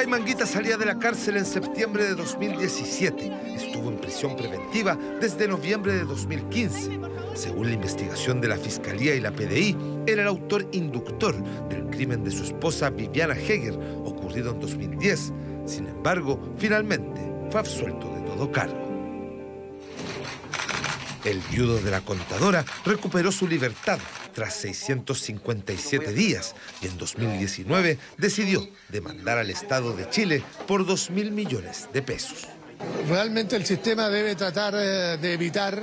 Jaime Anguita salía de la cárcel en septiembre de 2017. Estuvo en prisión preventiva desde noviembre de 2015. Según la investigación de la Fiscalía y la PDI, era el autor inductor del crimen de su esposa Viviana Heger, ocurrido en 2010. Sin embargo, finalmente fue absuelto de todo cargo. El viudo de la contadora recuperó su libertad tras 657 días y en 2019 decidió demandar al Estado de Chile por 2 mil millones de pesos. Realmente el sistema debe tratar eh, de evitar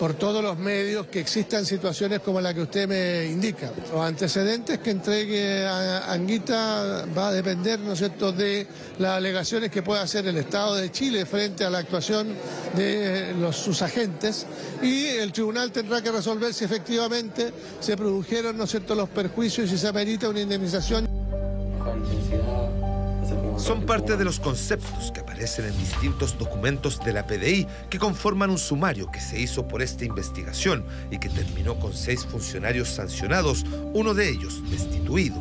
por todos los medios que existan situaciones como la que usted me indica. Los antecedentes que entregue a Anguita va a depender, ¿no es cierto?, de las alegaciones que pueda hacer el Estado de Chile frente a la actuación de los, sus agentes y el tribunal tendrá que resolver si efectivamente se produjeron, ¿no es cierto?, los perjuicios y si se amerita una indemnización son parte de los conceptos que aparecen en distintos documentos de la PDI que conforman un sumario que se hizo por esta investigación y que terminó con seis funcionarios sancionados, uno de ellos destituido.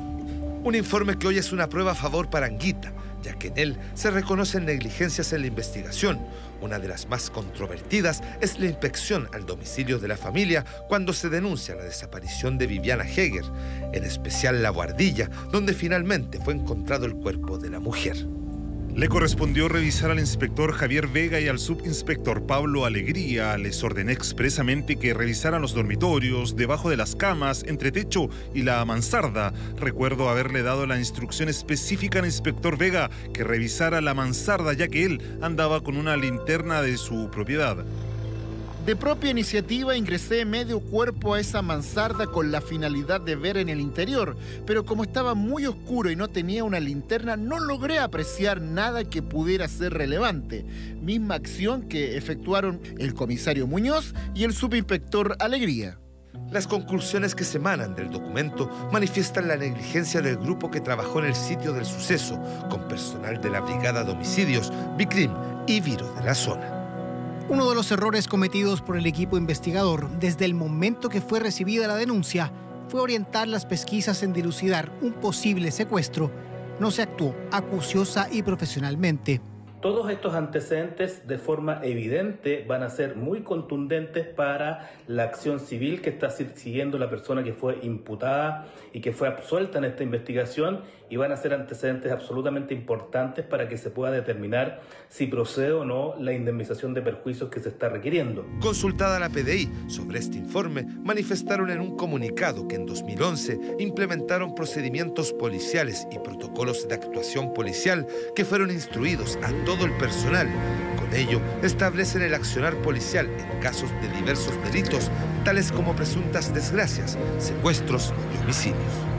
Un informe que hoy es una prueba a favor para Anguita, ya que en él se reconocen negligencias en la investigación. Una de las más controvertidas es la inspección al domicilio de la familia cuando se denuncia la desaparición de Viviana Heger, en especial la guardilla, donde finalmente fue encontrado el cuerpo de la mujer. Le correspondió revisar al inspector Javier Vega y al subinspector Pablo Alegría. Les ordené expresamente que revisaran los dormitorios, debajo de las camas, entre techo y la mansarda. Recuerdo haberle dado la instrucción específica al inspector Vega que revisara la mansarda ya que él andaba con una linterna de su propiedad. De propia iniciativa ingresé medio cuerpo a esa mansarda con la finalidad de ver en el interior, pero como estaba muy oscuro y no tenía una linterna, no logré apreciar nada que pudiera ser relevante. Misma acción que efectuaron el comisario Muñoz y el subinspector Alegría. Las conclusiones que se emanan del documento manifiestan la negligencia del grupo que trabajó en el sitio del suceso, con personal de la Brigada de Homicidios, Bicrim y Viro de la zona. Uno de los errores cometidos por el equipo investigador desde el momento que fue recibida la denuncia fue orientar las pesquisas en dilucidar un posible secuestro. No se actuó acuciosa y profesionalmente. Todos estos antecedentes de forma evidente van a ser muy contundentes para la acción civil que está siguiendo la persona que fue imputada y que fue absuelta en esta investigación y van a ser antecedentes absolutamente importantes para que se pueda determinar si procede o no la indemnización de perjuicios que se está requiriendo. Consultada la PDI sobre este informe, manifestaron en un comunicado que en 2011 implementaron procedimientos policiales y protocolos de actuación policial que fueron instruidos a todo el personal. Con ello, establecen el accionar policial en casos de diversos delitos, tales como presuntas desgracias, secuestros y homicidios.